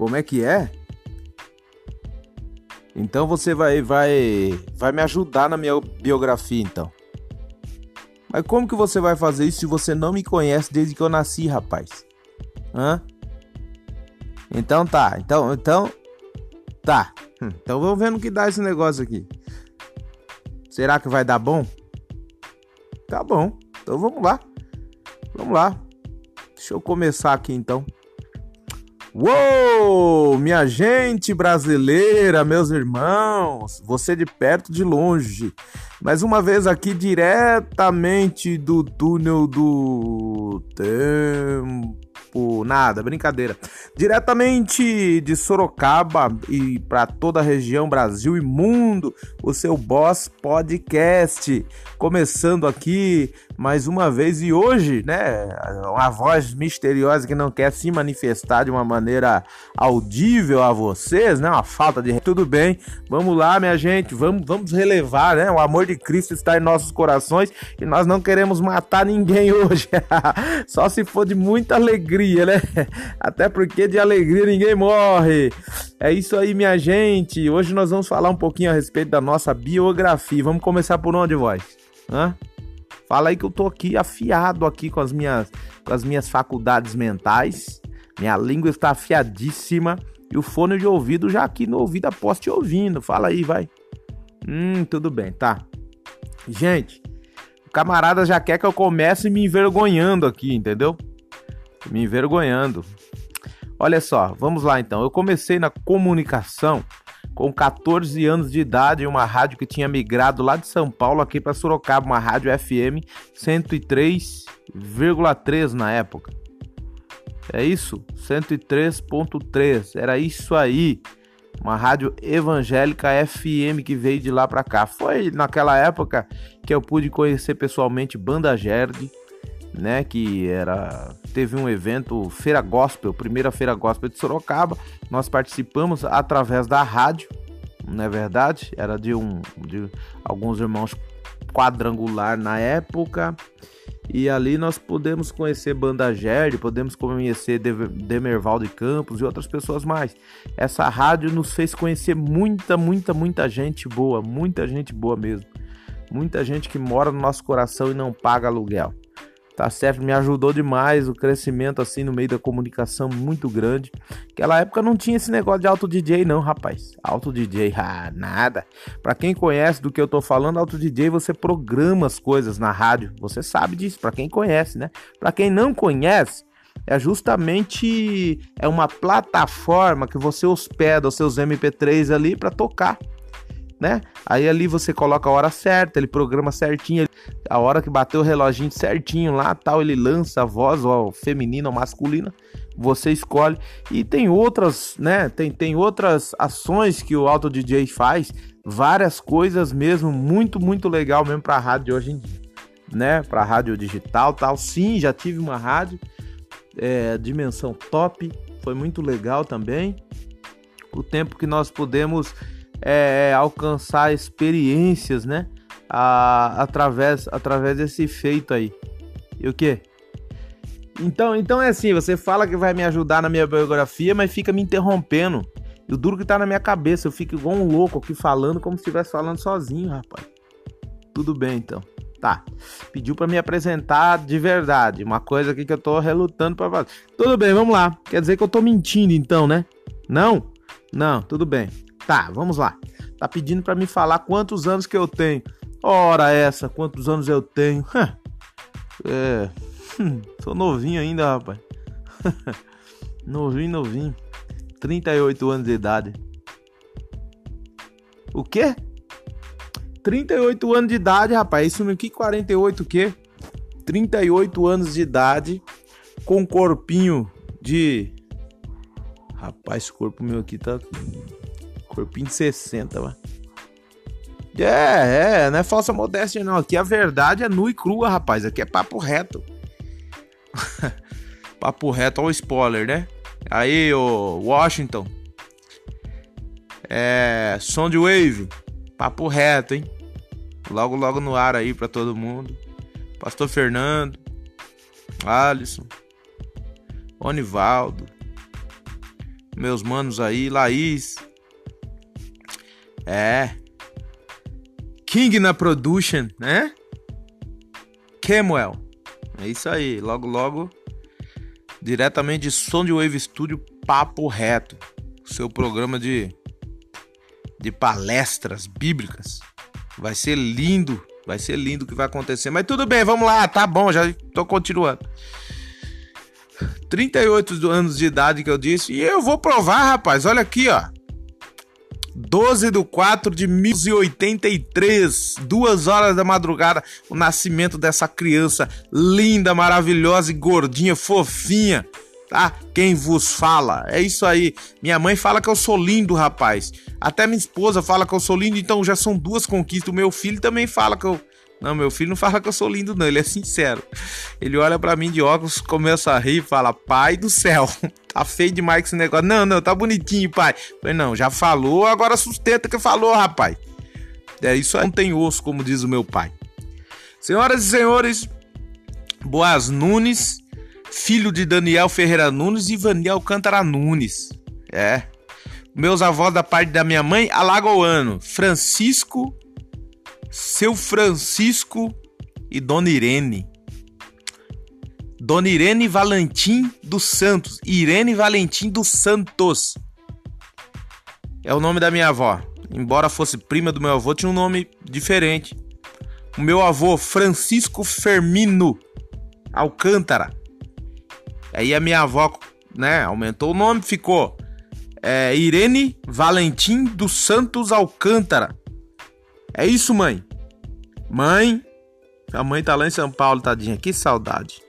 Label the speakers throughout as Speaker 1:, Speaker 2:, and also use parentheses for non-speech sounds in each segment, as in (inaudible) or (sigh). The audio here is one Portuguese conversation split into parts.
Speaker 1: Como é que é? Então você vai vai vai me ajudar na minha biografia então. Mas como que você vai fazer isso se você não me conhece desde que eu nasci, rapaz? Hã? Então tá, então, então tá. Hum, então vamos ver no que dá esse negócio aqui. Será que vai dar bom? Tá bom. Então vamos lá. Vamos lá. Deixa eu começar aqui então. Uou, minha gente brasileira, meus irmãos, você de perto, de longe. Mais uma vez aqui diretamente do túnel do tempo nada, brincadeira. Diretamente de Sorocaba e para toda a região, Brasil e mundo, o seu Boss Podcast. Começando aqui mais uma vez e hoje, né, uma voz misteriosa que não quer se manifestar de uma maneira audível a vocês, né? Uma falta de tudo bem. Vamos lá, minha gente, vamos vamos relevar, né? O amor de Cristo está em nossos corações e nós não queremos matar ninguém (laughs) hoje. Só se for de muita alegria né? Até porque de alegria ninguém morre. É isso aí, minha gente. Hoje nós vamos falar um pouquinho a respeito da nossa biografia. Vamos começar por onde, voz? Hã? Fala aí que eu tô aqui afiado aqui com as minhas, com as minhas faculdades mentais. Minha língua está afiadíssima e o fone de ouvido já aqui no ouvido aposto te ouvindo. Fala aí, vai. Hum, tudo bem, tá. Gente, o camarada já quer que eu comece me envergonhando aqui, entendeu? me envergonhando. Olha só, vamos lá então. Eu comecei na comunicação com 14 anos de idade em uma rádio que tinha migrado lá de São Paulo aqui para Sorocaba, uma rádio FM 103,3 na época. É isso? 103.3. Era isso aí. Uma rádio evangélica FM que veio de lá para cá. Foi naquela época que eu pude conhecer pessoalmente Banda Gerd, né, que era teve um evento Feira Gospel, primeira Feira Gospel de Sorocaba. Nós participamos através da rádio, não é verdade? Era de um de alguns irmãos quadrangular na época. E ali nós podemos conhecer Banda Gerde, podemos conhecer Demerval de Campos e outras pessoas mais. Essa rádio nos fez conhecer muita, muita, muita gente boa, muita gente boa mesmo. Muita gente que mora no nosso coração e não paga aluguel tá certo? Me ajudou demais o crescimento assim no meio da comunicação muito grande. Aquela época não tinha esse negócio de auto DJ não, rapaz. Auto DJ, ah, nada. Para quem conhece do que eu tô falando, auto DJ você programa as coisas na rádio. Você sabe disso, para quem conhece, né? Para quem não conhece, é justamente é uma plataforma que você hospeda os seus MP3 ali para tocar né? Aí ali você coloca a hora certa, ele programa certinho, a hora que bateu o reloginho certinho lá, tal, ele lança a voz, ou feminina ou masculina, você escolhe. E tem outras, né? Tem, tem outras ações que o Auto DJ faz, várias coisas mesmo, muito, muito legal mesmo para rádio hoje em dia, né? Para rádio digital, tal. Sim, já tive uma rádio, é, dimensão top, foi muito legal também. O tempo que nós podemos é, é, alcançar experiências, né? A, através, através desse feito aí. E o que? Então, então é assim, você fala que vai me ajudar na minha biografia, mas fica me interrompendo. E o duro que tá na minha cabeça, eu fico igual um louco aqui falando como se estivesse falando sozinho, rapaz. Tudo bem, então. Tá. Pediu para me apresentar de verdade, uma coisa aqui que eu tô relutando para fazer. Tudo bem, vamos lá. Quer dizer que eu tô mentindo então, né? Não? Não, tudo bem. Tá, vamos lá. Tá pedindo para me falar quantos anos que eu tenho. Ora essa, quantos anos eu tenho? é, hum, sou novinho ainda, rapaz. (laughs) novinho, novinho. 38 anos de idade. O quê? 38 anos de idade, rapaz. Isso mesmo, que 48 o quê? 38 anos de idade com corpinho de Rapaz, esse corpo meu aqui tá Corpinho de 60, mano. É, é, não é falsa modéstia, não. Aqui a verdade é nua e crua, rapaz. Aqui é papo reto. (laughs) papo reto, olha o spoiler, né? Aí, o Washington. É. Soundwave. Papo reto, hein? Logo, logo no ar aí pra todo mundo. Pastor Fernando. Alisson. Onivaldo. meus manos aí, Laís. É. King na production, né? Kemuel. É isso aí. Logo, logo, diretamente de Som de Wave Studio, Papo Reto. Seu programa de, de palestras bíblicas. Vai ser lindo. Vai ser lindo o que vai acontecer. Mas tudo bem, vamos lá. Tá bom, já tô continuando. 38 anos de idade que eu disse. E eu vou provar, rapaz. Olha aqui, ó. 12 de 4 de 1083, duas horas da madrugada, o nascimento dessa criança linda, maravilhosa e gordinha, fofinha, tá? Quem vos fala? É isso aí. Minha mãe fala que eu sou lindo, rapaz. Até minha esposa fala que eu sou lindo, então já são duas conquistas. O meu filho também fala que eu não, meu filho não fala que eu sou lindo, não. Ele é sincero. Ele olha para mim de óculos, começa a rir e fala: Pai do céu, (laughs) tá feio demais esse negócio. Não, não, tá bonitinho, pai. falei, não, já falou, agora sustenta que falou, rapaz. É isso aí, não tem osso, como diz o meu pai. Senhoras e senhores, Boas Nunes, filho de Daniel Ferreira Nunes e Vanil Alcântara Nunes. É. Meus avós da parte da minha mãe, alagoano, Francisco seu Francisco e Dona Irene. Dona Irene Valentim dos Santos. Irene Valentim dos Santos. É o nome da minha avó. Embora fosse prima do meu avô, tinha um nome diferente. O meu avô, Francisco Fermino Alcântara. Aí a minha avó, né, aumentou o nome, ficou é, Irene Valentim dos Santos Alcântara. É isso, mãe. Mãe, a mãe tá lá em São Paulo, tadinha. Que saudade.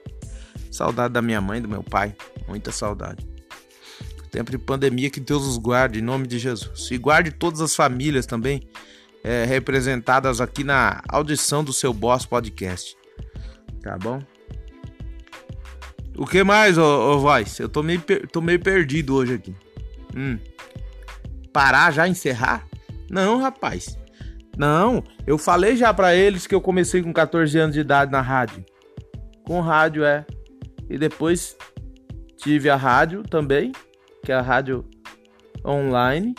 Speaker 1: Saudade da minha mãe, do meu pai. Muita saudade. Tempo de pandemia, que Deus os guarde, em nome de Jesus. E guarde todas as famílias também é, representadas aqui na audição do seu Boss Podcast. Tá bom? O que mais, ô, ô Voz? Eu tô meio, tô meio perdido hoje aqui. Hum. Parar já, encerrar? Não, rapaz. Não, eu falei já para eles que eu comecei com 14 anos de idade na rádio. Com rádio é. E depois tive a rádio também, que é a rádio online.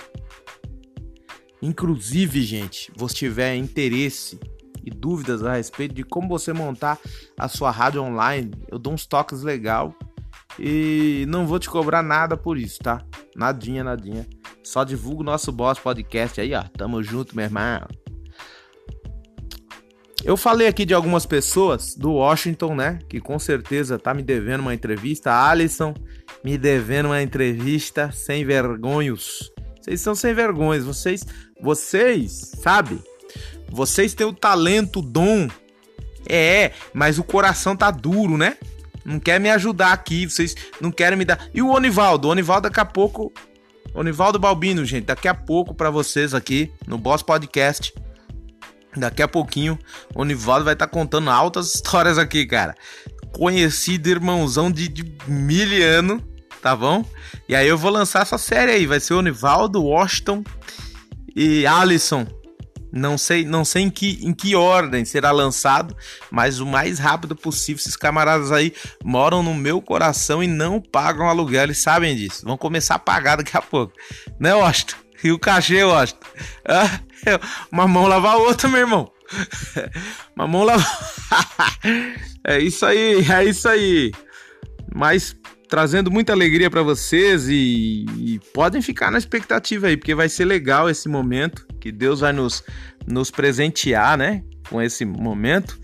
Speaker 1: Inclusive, gente, você tiver interesse e dúvidas a respeito de como você montar a sua rádio online, eu dou uns toques legal e não vou te cobrar nada por isso, tá? Nadinha, nadinha. Só divulga o nosso Boss Podcast aí, ó. Tamo junto, meu irmão. Eu falei aqui de algumas pessoas do Washington, né? Que com certeza tá me devendo uma entrevista. Alisson me devendo uma entrevista sem vergonhos. Vocês são sem vergonhas. Vocês, vocês, sabe? Vocês têm o talento, o dom. É, mas o coração tá duro, né? Não quer me ajudar aqui. Vocês não querem me dar. E o Onivaldo? O Onivaldo daqui a pouco. Onivaldo Balbino, gente. Daqui a pouco para vocês aqui no Boss Podcast Daqui a pouquinho o Nivaldo vai estar tá contando altas histórias aqui, cara. Conhecido irmãozão de, de mil anos, tá bom? E aí eu vou lançar essa série aí. Vai ser o Nivaldo, Washington e Alisson. Não sei, não sei em que, em que ordem será lançado, mas o mais rápido possível. Esses camaradas aí moram no meu coração e não pagam aluguel, eles sabem disso. Vão começar a pagar daqui a pouco. Né, Washington? E o cachê, Washington? Ah, (laughs) uma mão lava a outra, meu irmão. (laughs) Uma mão lava. (laughs) é isso aí, é isso aí. Mas trazendo muita alegria para vocês e, e, podem ficar na expectativa aí, porque vai ser legal esse momento que Deus vai nos, nos presentear, né? Com esse momento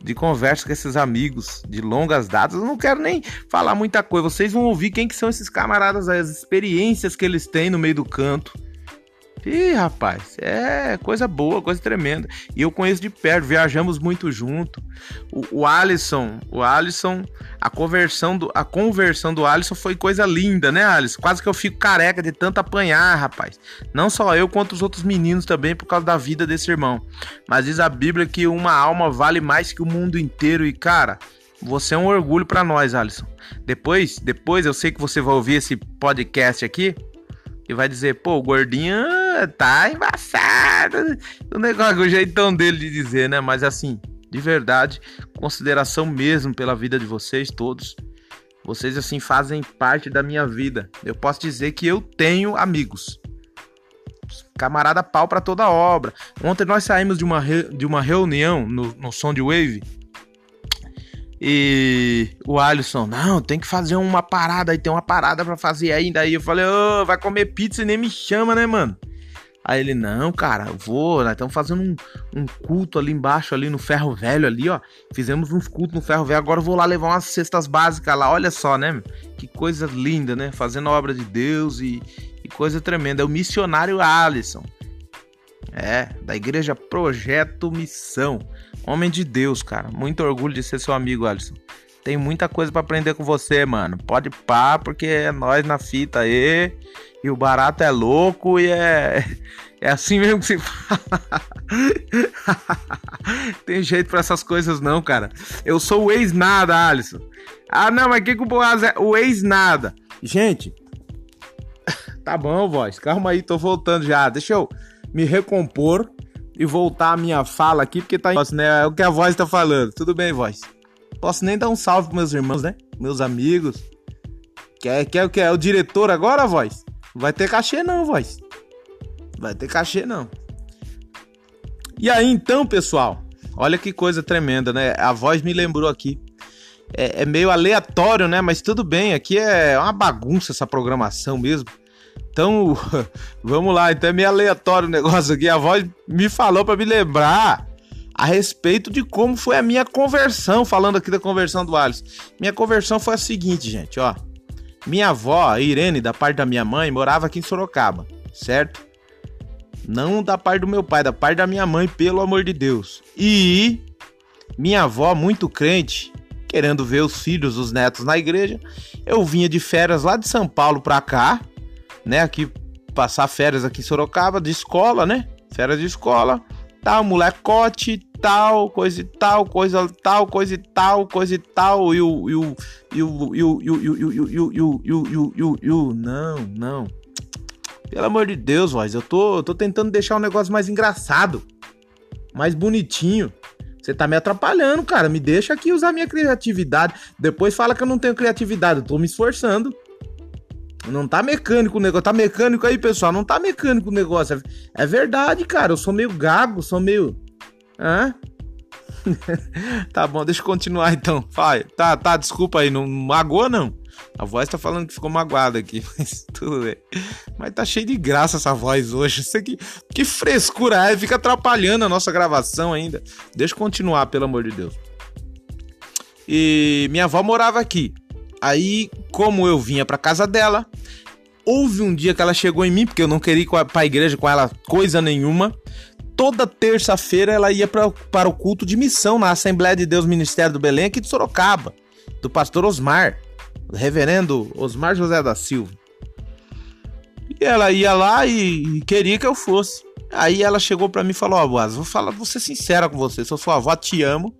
Speaker 1: de conversa com esses amigos de longas datas. Eu não quero nem falar muita coisa. Vocês vão ouvir quem que são esses camaradas as experiências que eles têm no meio do canto Ih, rapaz, é coisa boa, coisa tremenda. E eu conheço de perto, viajamos muito junto. O, o Alisson, o Alisson, a conversão do a conversão do Alisson foi coisa linda, né, Alisson? Quase que eu fico careca de tanto apanhar, rapaz. Não só eu, quanto os outros meninos também por causa da vida desse irmão. Mas diz a Bíblia que uma alma vale mais que o mundo inteiro e, cara, você é um orgulho para nós, Alisson. Depois, depois eu sei que você vai ouvir esse podcast aqui e vai dizer, pô, o gordinho tá embaçado. O negócio, o jeitão dele de dizer, né? Mas assim, de verdade, consideração mesmo pela vida de vocês todos. Vocês assim fazem parte da minha vida. Eu posso dizer que eu tenho amigos. Camarada pau para toda obra. Ontem nós saímos de uma, re... de uma reunião no, no som de Wave. E o Alisson, não, tem que fazer uma parada aí, tem uma parada para fazer ainda. Aí eu falei, ô, oh, vai comer pizza e nem me chama, né, mano? Aí ele, não, cara, eu vou, nós estamos fazendo um, um, culto ali embaixo, ali no ferro velho ali, ó. Fizemos uns cultos no ferro velho, agora eu vou lá levar umas cestas básicas lá, olha só, né? Que coisa linda, né? Fazendo a obra de Deus e, e coisa tremenda. É o missionário Alisson. É, da igreja Projeto Missão. Homem de Deus, cara. Muito orgulho de ser seu amigo, Alisson. Tem muita coisa para aprender com você, mano. Pode pá, porque é nós na fita aí. E o barato é louco e é. É assim mesmo que se fala. (laughs) Tem jeito para essas coisas, não, cara. Eu sou o ex-nada, Alisson. Ah, não, mas que, que o Boaz é? O ex-nada. Gente. (laughs) Tá bom, voz. Calma aí, tô voltando já. Deixa eu me recompor e voltar a minha fala aqui, porque tá. Né, é o que a voz tá falando. Tudo bem, voz? Posso nem dar um salve pros meus irmãos, né? Meus amigos. Quer, quer o que? É o diretor agora, voz? Vai ter cachê não, voz. Vai ter cachê não. E aí então, pessoal, olha que coisa tremenda, né? A voz me lembrou aqui. É, é meio aleatório, né? Mas tudo bem, aqui é uma bagunça essa programação mesmo. Então, (laughs) vamos lá. Então é meio aleatório o negócio aqui. A voz me falou para me lembrar a respeito de como foi a minha conversão, falando aqui da conversão do Alisson. Minha conversão foi a seguinte, gente, ó. Minha avó, Irene, da parte da minha mãe, morava aqui em Sorocaba, certo? Não da parte do meu pai, da parte da minha mãe, pelo amor de Deus. E minha avó, muito crente, querendo ver os filhos, os netos na igreja, eu vinha de férias lá de São Paulo pra cá, né? Aqui, passar férias aqui em Sorocaba, de escola, né? Férias de escola, tal, molecote, tal, coisa e tal, coisa tal, coisa e tal, coisa e tal, e o e o e o e o e o e o e o e o e o e e e não, não. Pelo amor de Deus, voz, eu tô eu tô tentando deixar o negócio mais engraçado, mais bonitinho. Você tá me atrapalhando, cara. Me deixa aqui usar minha criatividade. Depois fala que eu não tenho criatividade. Eu tô me esforçando. Não tá mecânico o negócio. Tá mecânico aí, pessoal. Não tá mecânico o negócio. É verdade, cara. Eu sou meio gago, sou meio. Hã? (laughs) tá bom, deixa eu continuar então. Vai, tá, tá, desculpa aí, não magoa não. A voz tá falando que ficou magoada aqui, (laughs) mas tudo bem. Mas tá cheio de graça essa voz hoje. Isso aqui, que frescura é, fica atrapalhando a nossa gravação ainda. Deixa eu continuar, pelo amor de Deus. E minha avó morava aqui. Aí, como eu vinha pra casa dela, houve um dia que ela chegou em mim, porque eu não queria ir pra igreja com ela coisa nenhuma toda terça-feira ela ia pra, para o culto de missão na Assembleia de Deus Ministério do Belém, aqui de Sorocaba, do pastor Osmar, do reverendo Osmar José da Silva. E ela ia lá e, e queria que eu fosse. Aí ela chegou para mim e falou: Ó, oh, Boaz, vou falar, vou ser sincera com você, sou sua avó, te amo,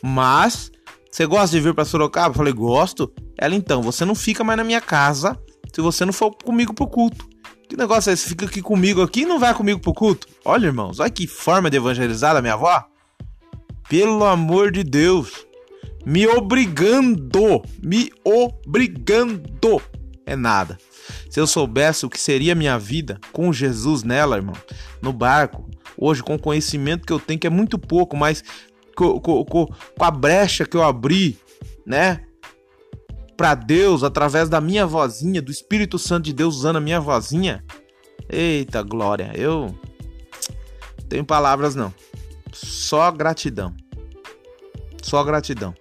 Speaker 1: mas você gosta de vir para Sorocaba? Eu falei: Gosto. Ela então, você não fica mais na minha casa se você não for comigo pro culto. Que negócio é esse? Fica aqui comigo aqui e não vai comigo pro culto? Olha, irmãos, olha que forma de evangelizar a minha avó. Pelo amor de Deus. Me obrigando. Me obrigando. É nada. Se eu soubesse o que seria minha vida com Jesus nela, irmão, no barco, hoje com o conhecimento que eu tenho, que é muito pouco, mas com, com, com a brecha que eu abri, né? Para Deus através da minha vozinha, do Espírito Santo de Deus usando a minha vozinha. Eita glória, eu tenho palavras não. Só gratidão. Só gratidão.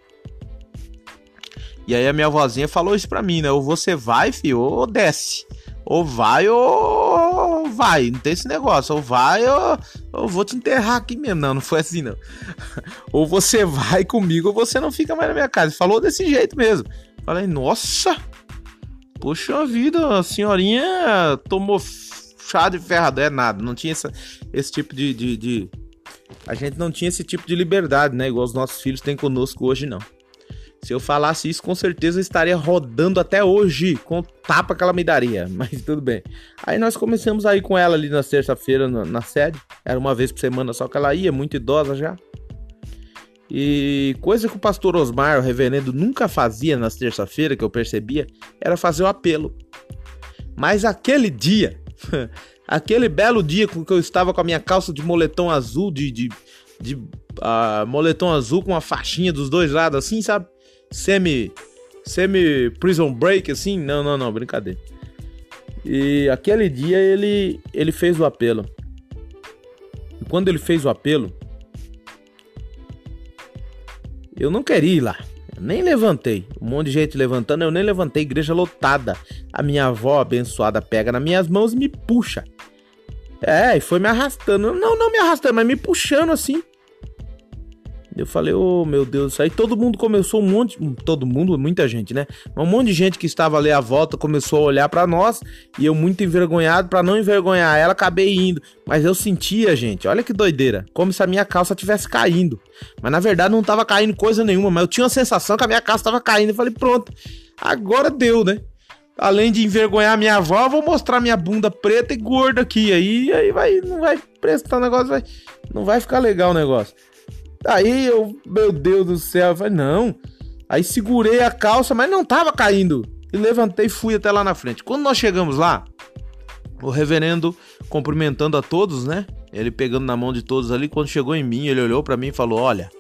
Speaker 1: E aí a minha vozinha falou isso pra mim, né? Ou você vai, filho, ou desce. Ou vai ou vai. Não tem esse negócio. Ou vai ou eu vou te enterrar aqui mesmo. Não, não foi assim não. (laughs) ou você vai comigo ou você não fica mais na minha casa. Falou desse jeito mesmo. Falei, nossa! Poxa vida, a senhorinha tomou chá de ferrado. É nada, não tinha essa, esse tipo de, de, de, A gente não tinha esse tipo de liberdade, né? Igual os nossos filhos têm conosco hoje, não. Se eu falasse isso, com certeza eu estaria rodando até hoje com o tapa que ela me daria. (laughs) Mas tudo bem. Aí nós começamos a ir com ela ali na terça-feira na, na sede. Era uma vez por semana só que ela ia, muito idosa já. E coisa que o pastor Osmar, o reverendo, nunca fazia nas terça-feira, que eu percebia, era fazer o apelo. Mas aquele dia, (laughs) aquele belo dia com que eu estava com a minha calça de moletom azul, de, de, de uh, moletom azul com uma faixinha dos dois lados, assim, sabe? Semi, semi prison break, assim. Não, não, não, brincadeira. E aquele dia ele, ele fez o apelo. E quando ele fez o apelo, eu não queria ir lá. Eu nem levantei. Um monte de gente levantando, eu nem levantei. Igreja lotada. A minha avó abençoada pega nas minhas mãos e me puxa. É, e foi me arrastando. Não, não me arrastando, mas me puxando assim. Eu falei, oh meu Deus, aí todo mundo começou um monte, todo mundo, muita gente, né? Um monte de gente que estava ali à volta começou a olhar para nós e eu muito envergonhado para não envergonhar ela, acabei indo. Mas eu sentia, gente, olha que doideira, como se a minha calça tivesse caindo. Mas na verdade não tava caindo coisa nenhuma, mas eu tinha a sensação que a minha calça tava caindo. Eu falei, pronto, agora deu, né? Além de envergonhar minha avó, vou mostrar minha bunda preta e gorda aqui. Aí, aí vai, não vai prestar negócio, vai, não vai ficar legal o negócio. Aí eu, meu Deus do céu, eu falei, não. Aí segurei a calça, mas não tava caindo. E levantei e fui até lá na frente. Quando nós chegamos lá, o reverendo cumprimentando a todos, né? Ele pegando na mão de todos ali. Quando chegou em mim, ele olhou para mim e falou: Olha,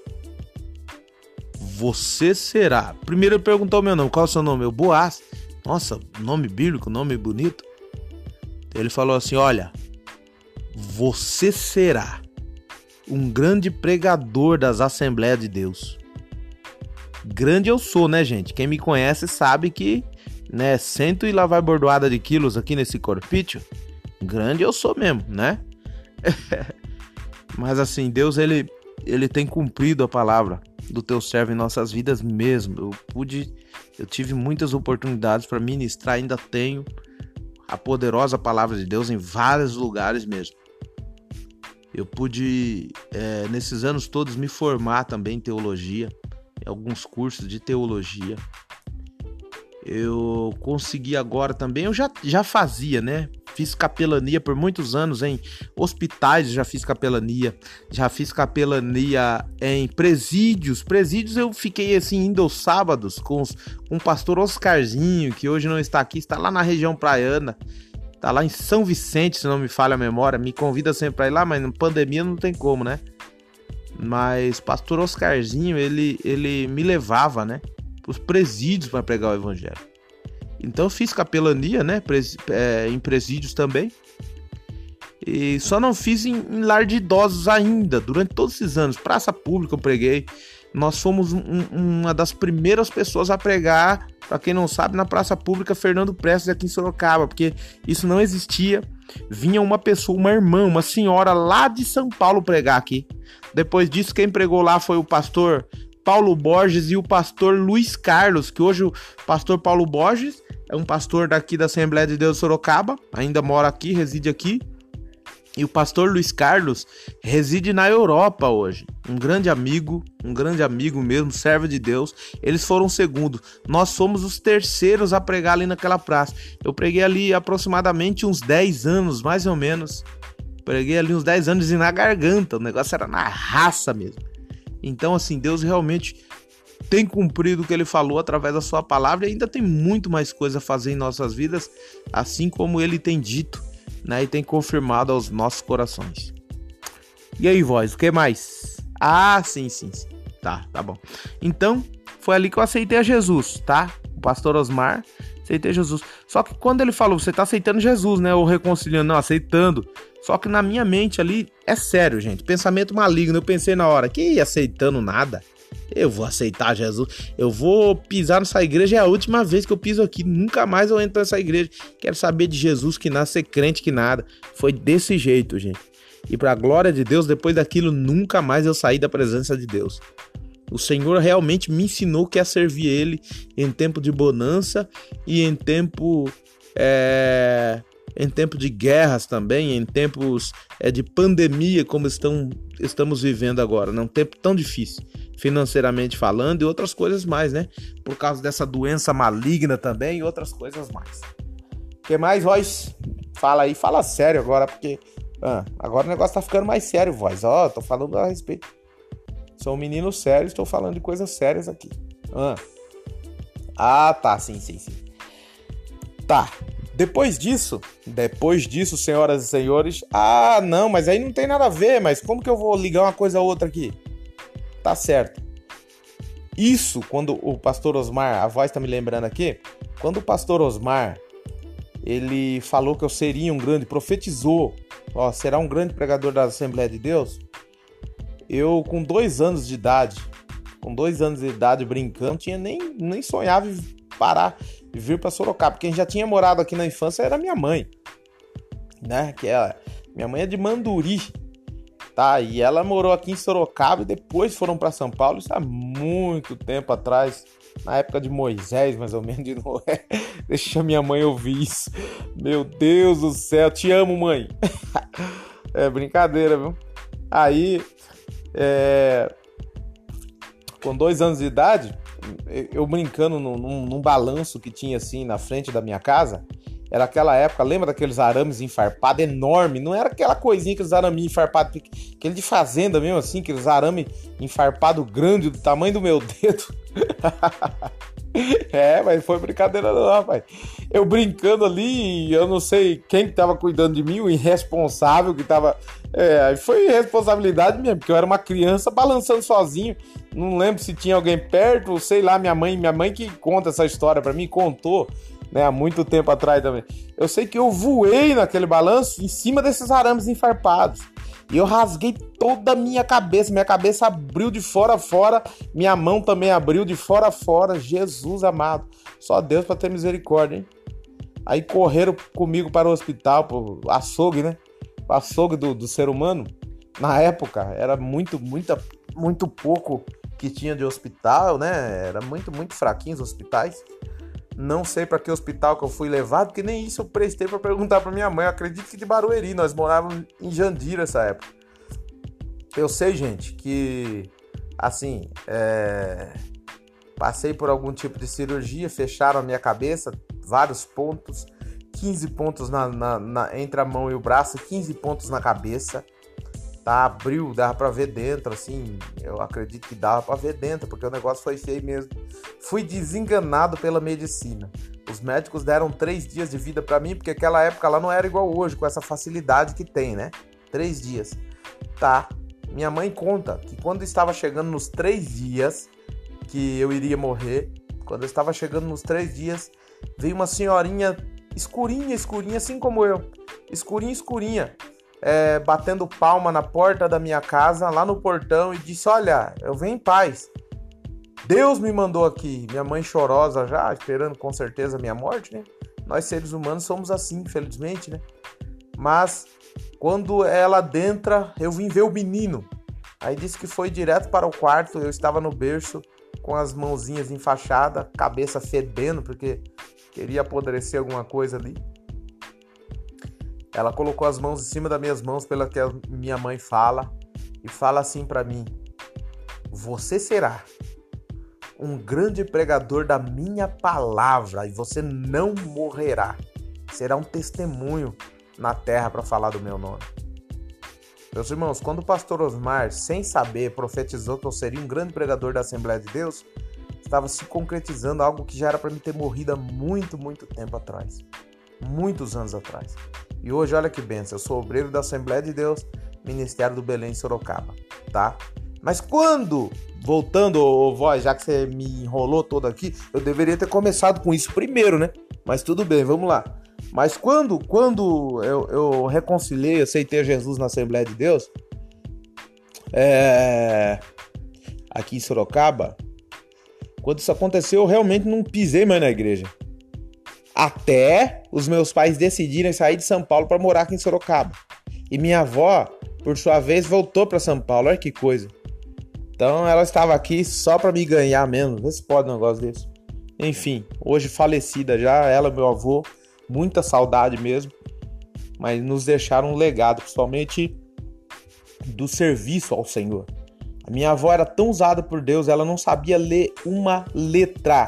Speaker 1: você será. Primeiro ele perguntou meu nome: Qual é o seu nome? Eu, Boaz. Nossa, nome bíblico, nome bonito. Ele falou assim: Olha, você será um grande pregador das Assembleias de Deus. Grande eu sou, né, gente? Quem me conhece sabe que, né, cento e lá vai bordoada de quilos aqui nesse corpício. Grande eu sou mesmo, né? (laughs) Mas assim, Deus ele ele tem cumprido a palavra do teu servo em nossas vidas mesmo. Eu pude, eu tive muitas oportunidades para ministrar, ainda tenho a poderosa palavra de Deus em vários lugares mesmo. Eu pude, é, nesses anos todos, me formar também em teologia, em alguns cursos de teologia. Eu consegui agora também, eu já, já fazia, né? Fiz capelania por muitos anos em hospitais, já fiz capelania, já fiz capelania em presídios. Presídios eu fiquei assim indo aos sábados com, os, com o pastor Oscarzinho, que hoje não está aqui, está lá na região praiana. Tá lá em São Vicente, se não me falha a memória. Me convida sempre pra ir lá, mas na pandemia não tem como, né? Mas pastor Oscarzinho, ele, ele me levava, né? Pros presídios para pregar o evangelho. Então eu fiz capelania, né? Pres, é, em presídios também. E só não fiz em, em lar de idosos ainda. Durante todos esses anos. Praça pública eu preguei. Nós fomos um, uma das primeiras pessoas a pregar para quem não sabe, na praça pública Fernando Prestes aqui em Sorocaba, porque isso não existia. Vinha uma pessoa, uma irmã, uma senhora lá de São Paulo pregar aqui. Depois disso, quem pregou lá foi o pastor Paulo Borges e o pastor Luiz Carlos, que hoje o pastor Paulo Borges é um pastor daqui da Assembleia de Deus de Sorocaba, ainda mora aqui, reside aqui. E o pastor Luiz Carlos reside na Europa hoje. Um grande amigo, um grande amigo mesmo, servo de Deus. Eles foram segundos. Nós somos os terceiros a pregar ali naquela praça. Eu preguei ali aproximadamente uns 10 anos, mais ou menos. Preguei ali uns 10 anos e na garganta. O negócio era na raça mesmo. Então, assim, Deus realmente tem cumprido o que ele falou através da sua palavra e ainda tem muito mais coisa a fazer em nossas vidas, assim como ele tem dito né, e tem confirmado aos nossos corações. E aí, voz, o que mais? Ah, sim, sim, sim. Tá, tá bom. Então, foi ali que eu aceitei a Jesus, tá? O pastor Osmar, aceitei Jesus. Só que quando ele falou, você tá aceitando Jesus, né? Ou reconciliando, não, aceitando. Só que na minha mente ali, é sério, gente. Pensamento maligno. Eu pensei na hora, que aceitando nada? Eu vou aceitar Jesus. Eu vou pisar nessa igreja. É a última vez que eu piso aqui. Nunca mais eu entro nessa igreja. Quero saber de Jesus que nasce ser crente que nada. Foi desse jeito, gente. E para a glória de Deus, depois daquilo, nunca mais eu saí da presença de Deus. O Senhor realmente me ensinou que é servir Ele em tempo de bonança e em tempo é, em tempo de guerras também, em tempos é, de pandemia como estão, estamos vivendo agora, num tempo tão difícil financeiramente falando e outras coisas mais, né? Por causa dessa doença maligna também e outras coisas mais. O que mais, voz? Fala aí, fala sério agora, porque ah, agora o negócio tá ficando mais sério, voz. Ó, oh, tô falando a respeito. Sou um menino sério, estou falando de coisas sérias aqui. Ah, ah tá, sim, sim, sim. Tá. Depois disso, depois disso, senhoras e senhores, ah, não, mas aí não tem nada a ver, mas como que eu vou ligar uma coisa a outra aqui? Tá certo. Isso, quando o pastor Osmar, a voz tá me lembrando aqui, quando o pastor Osmar, ele falou que eu seria um grande, profetizou, ó, será um grande pregador da Assembleia de Deus, eu com dois anos de idade, com dois anos de idade brincando, tinha nem, nem sonhava em parar e vir para Sorocaba. Quem já tinha morado aqui na infância era minha mãe, né? Que é, minha mãe é de Manduri, tá? E ela morou aqui em Sorocaba e depois foram para São Paulo, isso há muito tempo atrás, na época de Moisés, mais ou menos, de Noé. (laughs) Deixa minha mãe ouvir isso. Meu Deus do céu, te amo, mãe. (laughs) é brincadeira, viu? Aí, é... com dois anos de idade, eu brincando num, num, num, balanço que tinha assim na frente da minha casa. Era aquela época, lembra daqueles arames enfarpados enorme? Não era aquela coisinha, aqueles arames enfarpados, aquele de fazenda mesmo assim, aqueles arame enfarpado grande do tamanho do meu dedo. (laughs) é, mas foi brincadeira não, rapaz. Eu brincando ali, eu não sei quem que tava cuidando de mim, o irresponsável que tava. É, foi responsabilidade mesmo, porque eu era uma criança balançando sozinho. Não lembro se tinha alguém perto, sei lá, minha mãe, minha mãe que conta essa história para mim, contou, né, há muito tempo atrás também. Eu sei que eu voei naquele balanço em cima desses arames enfarpados. E eu rasguei toda a minha cabeça, minha cabeça abriu de fora a fora, minha mão também abriu de fora a fora. Jesus amado, só Deus para ter misericórdia, hein? Aí correram comigo para o hospital, pro açougue, né? O açougue do, do ser humano. Na época era muito, muita, muito pouco que tinha de hospital, né? Era muito, muito fraquinho os hospitais. Não sei para que hospital que eu fui levado, porque nem isso eu prestei para perguntar para minha mãe. Eu acredito que de Barueri, nós morávamos em Jandira essa época. Eu sei, gente, que assim, é... passei por algum tipo de cirurgia, fecharam a minha cabeça, vários pontos, 15 pontos na, na, na, entre a mão e o braço, 15 pontos na cabeça tá? Abriu, dava pra ver dentro, assim. Eu acredito que dava pra ver dentro, porque o negócio foi feio mesmo. Fui desenganado pela medicina. Os médicos deram três dias de vida para mim, porque aquela época lá não era igual hoje, com essa facilidade que tem, né? Três dias. Tá. Minha mãe conta que quando estava chegando nos três dias que eu iria morrer, quando eu estava chegando nos três dias, veio uma senhorinha escurinha, escurinha, assim como eu. Escurinha, escurinha é, batendo palma na porta da minha casa, lá no portão, e disse: Olha, eu venho em paz. Deus me mandou aqui. Minha mãe chorosa já, esperando com certeza a minha morte, né? Nós seres humanos somos assim, infelizmente, né? Mas quando ela adentra, eu vim ver o menino. Aí disse que foi direto para o quarto. Eu estava no berço com as mãozinhas enfaixadas, cabeça fedendo, porque queria apodrecer alguma coisa ali. Ela colocou as mãos em cima das minhas mãos, pela que minha mãe fala, e fala assim para mim: Você será um grande pregador da minha palavra e você não morrerá. Será um testemunho na terra para falar do meu nome. Meus irmãos, quando o pastor Osmar, sem saber, profetizou que eu seria um grande pregador da Assembleia de Deus, estava se concretizando algo que já era para mim ter morrido há muito, muito tempo atrás. Muitos anos atrás. E hoje, olha que benção, eu sou obreiro da Assembleia de Deus, Ministério do Belém Sorocaba, tá? Mas quando, voltando, ô, voz, já que você me enrolou todo aqui, eu deveria ter começado com isso primeiro, né? Mas tudo bem, vamos lá. Mas quando, quando eu, eu reconciliei, aceitei Jesus na Assembleia de Deus, é... aqui em Sorocaba, quando isso aconteceu, eu realmente não pisei mais na igreja até os meus pais decidirem sair de São Paulo para morar aqui em Sorocaba. E minha avó, por sua vez, voltou para São Paulo. Olha que coisa. Então ela estava aqui só para me ganhar mesmo. Vê se pode um negócio desse. Enfim, hoje falecida já, ela meu avô, muita saudade mesmo. Mas nos deixaram um legado, principalmente do serviço ao Senhor. A minha avó era tão usada por Deus, ela não sabia ler uma letra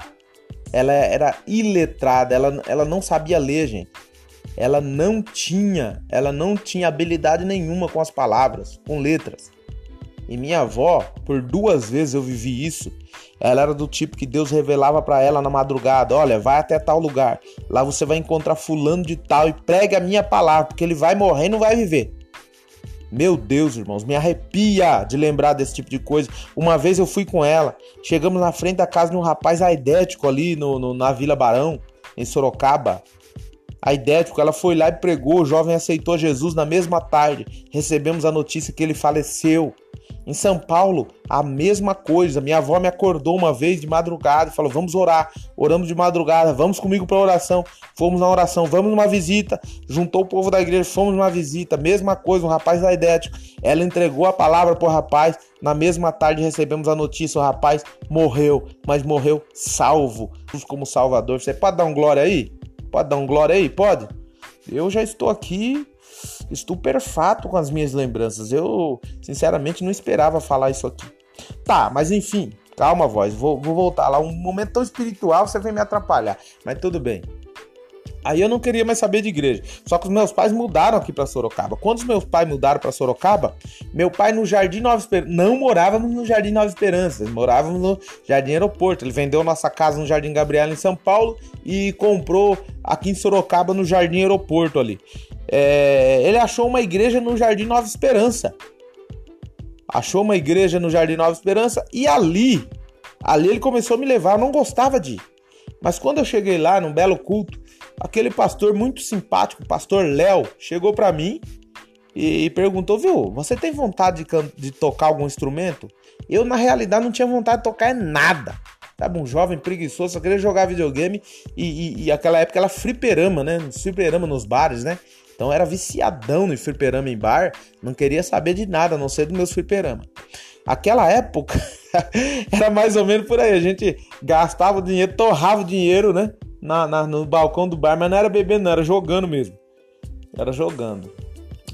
Speaker 1: ela era iletrada, ela, ela não sabia ler, gente. Ela não tinha, ela não tinha habilidade nenhuma com as palavras, com letras. E minha avó, por duas vezes eu vivi isso. Ela era do tipo que Deus revelava para ela na madrugada: olha, vai até tal lugar. Lá você vai encontrar fulano de tal e pregue a minha palavra, porque ele vai morrer e não vai viver. Meu Deus, irmãos, me arrepia de lembrar desse tipo de coisa. Uma vez eu fui com ela, chegamos na frente da casa de um rapaz aidético ali no, no na Vila Barão, em Sorocaba. Aidético, ela foi lá e pregou, o jovem aceitou Jesus na mesma tarde. Recebemos a notícia que ele faleceu. Em São Paulo, a mesma coisa. Minha avó me acordou uma vez de madrugada e falou: Vamos orar. Oramos de madrugada, vamos comigo para oração. Fomos na oração, vamos numa visita. Juntou o povo da igreja, fomos numa visita. Mesma coisa, um rapaz aidético. Ela entregou a palavra pro rapaz. Na mesma tarde recebemos a notícia: o rapaz morreu, mas morreu salvo. Como Salvador. Você pode dar um glória aí? Pode dar um glória aí? Pode? Eu já estou aqui estupefato com as minhas lembranças. Eu, sinceramente, não esperava falar isso aqui. Tá, mas enfim, calma, voz. Vou, vou voltar lá. Um momento tão espiritual você vem me atrapalhar. Mas tudo bem. Aí eu não queria mais saber de igreja. Só que os meus pais mudaram aqui para Sorocaba. Quando os meus pais mudaram para Sorocaba, meu pai no Jardim Nova Esperança não morávamos no Jardim Nova Esperança, morávamos no Jardim Aeroporto. Ele vendeu nossa casa no Jardim Gabriela em São Paulo e comprou aqui em Sorocaba no Jardim Aeroporto ali. É, ele achou uma igreja no Jardim Nova Esperança. Achou uma igreja no Jardim Nova Esperança e ali, ali ele começou a me levar. Eu não gostava de ir. Mas quando eu cheguei lá, num belo culto, aquele pastor muito simpático, o pastor Léo, chegou para mim e perguntou: Viu, você tem vontade de, de, tocar algum instrumento? Eu, na realidade, não tinha vontade de tocar nada. Sabe, um jovem preguiçoso, só queria jogar videogame e, e, e aquela época era fliperama, né? Fliperama nos bares, né? Então era viciadão no fliperama em bar, não queria saber de nada, a não ser dos meus fliperama. Aquela época (laughs) era mais ou menos por aí, a gente gastava dinheiro, torrava o dinheiro, né? Na, na, no balcão do bar, mas não era bebendo, não, era jogando mesmo. Era jogando.